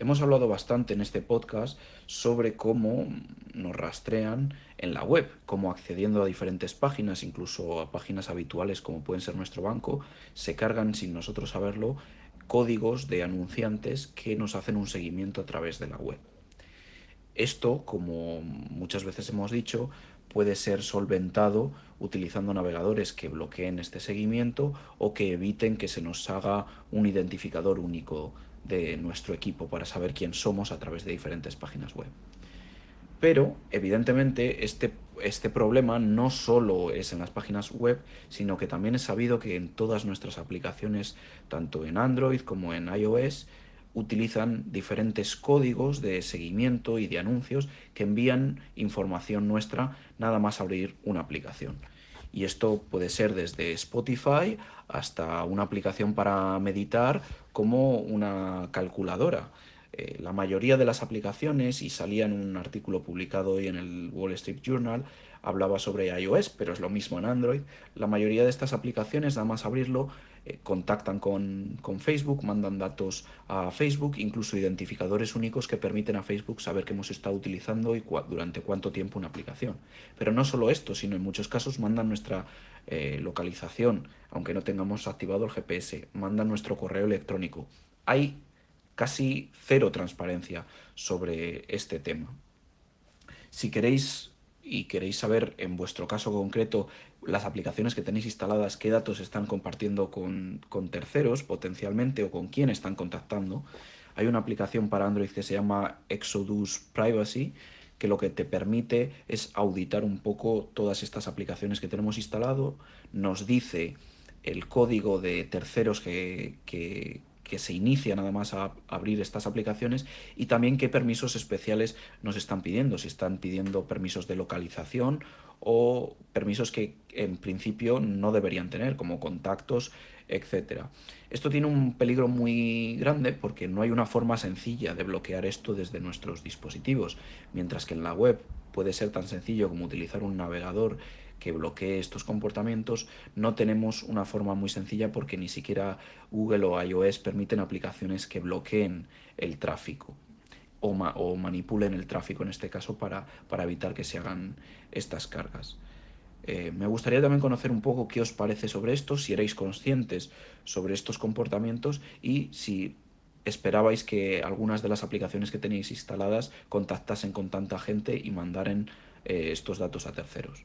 Hemos hablado bastante en este podcast sobre cómo nos rastrean en la web, cómo accediendo a diferentes páginas, incluso a páginas habituales como pueden ser nuestro banco, se cargan sin nosotros saberlo códigos de anunciantes que nos hacen un seguimiento a través de la web. Esto, como muchas veces hemos dicho, puede ser solventado utilizando navegadores que bloqueen este seguimiento o que eviten que se nos haga un identificador único de nuestro equipo para saber quién somos a través de diferentes páginas web. Pero, evidentemente, este, este problema no solo es en las páginas web, sino que también es sabido que en todas nuestras aplicaciones, tanto en Android como en iOS, utilizan diferentes códigos de seguimiento y de anuncios que envían información nuestra nada más abrir una aplicación. Y esto puede ser desde Spotify hasta una aplicación para meditar como una calculadora. Eh, la mayoría de las aplicaciones, y salía en un artículo publicado hoy en el Wall Street Journal, hablaba sobre iOS, pero es lo mismo en Android. La mayoría de estas aplicaciones, nada más abrirlo, eh, contactan con, con, Facebook, mandan datos a Facebook, incluso identificadores únicos que permiten a Facebook saber que hemos estado utilizando y durante cuánto tiempo una aplicación. Pero no solo esto, sino en muchos casos mandan nuestra eh, localización, aunque no tengamos activado el GPS, mandan nuestro correo electrónico. Hay casi cero transparencia sobre este tema. Si queréis y queréis saber en vuestro caso concreto las aplicaciones que tenéis instaladas, qué datos están compartiendo con, terceros potencialmente o con quién están contactando, hay una aplicación para Android que se llama Exodus Privacy que lo que te permite es auditar un poco todas estas aplicaciones que tenemos instalado, nos dice el código de terceros que, que, que se inicia nada más a abrir estas aplicaciones y también qué permisos especiales nos están pidiendo, si están pidiendo permisos de localización o permisos que en principio no deberían tener, como contactos, etc. Esto tiene un peligro muy grande porque no hay una forma sencilla de bloquear esto desde nuestros dispositivos, mientras que en la web puede ser tan sencillo como utilizar un navegador que bloquee estos comportamientos, no tenemos una forma muy sencilla porque ni siquiera Google o iOS permiten aplicaciones que bloqueen el tráfico o, manipulen el tráfico en este caso para, para evitar que se hagan estas cargas. Eh, me gustaría también conocer un poco qué os parece sobre esto, si erais conscientes sobre estos comportamientos y si esperabais que algunas de las aplicaciones que tenéis instaladas contactasen con tanta gente y mandaren eh, estos datos a terceros.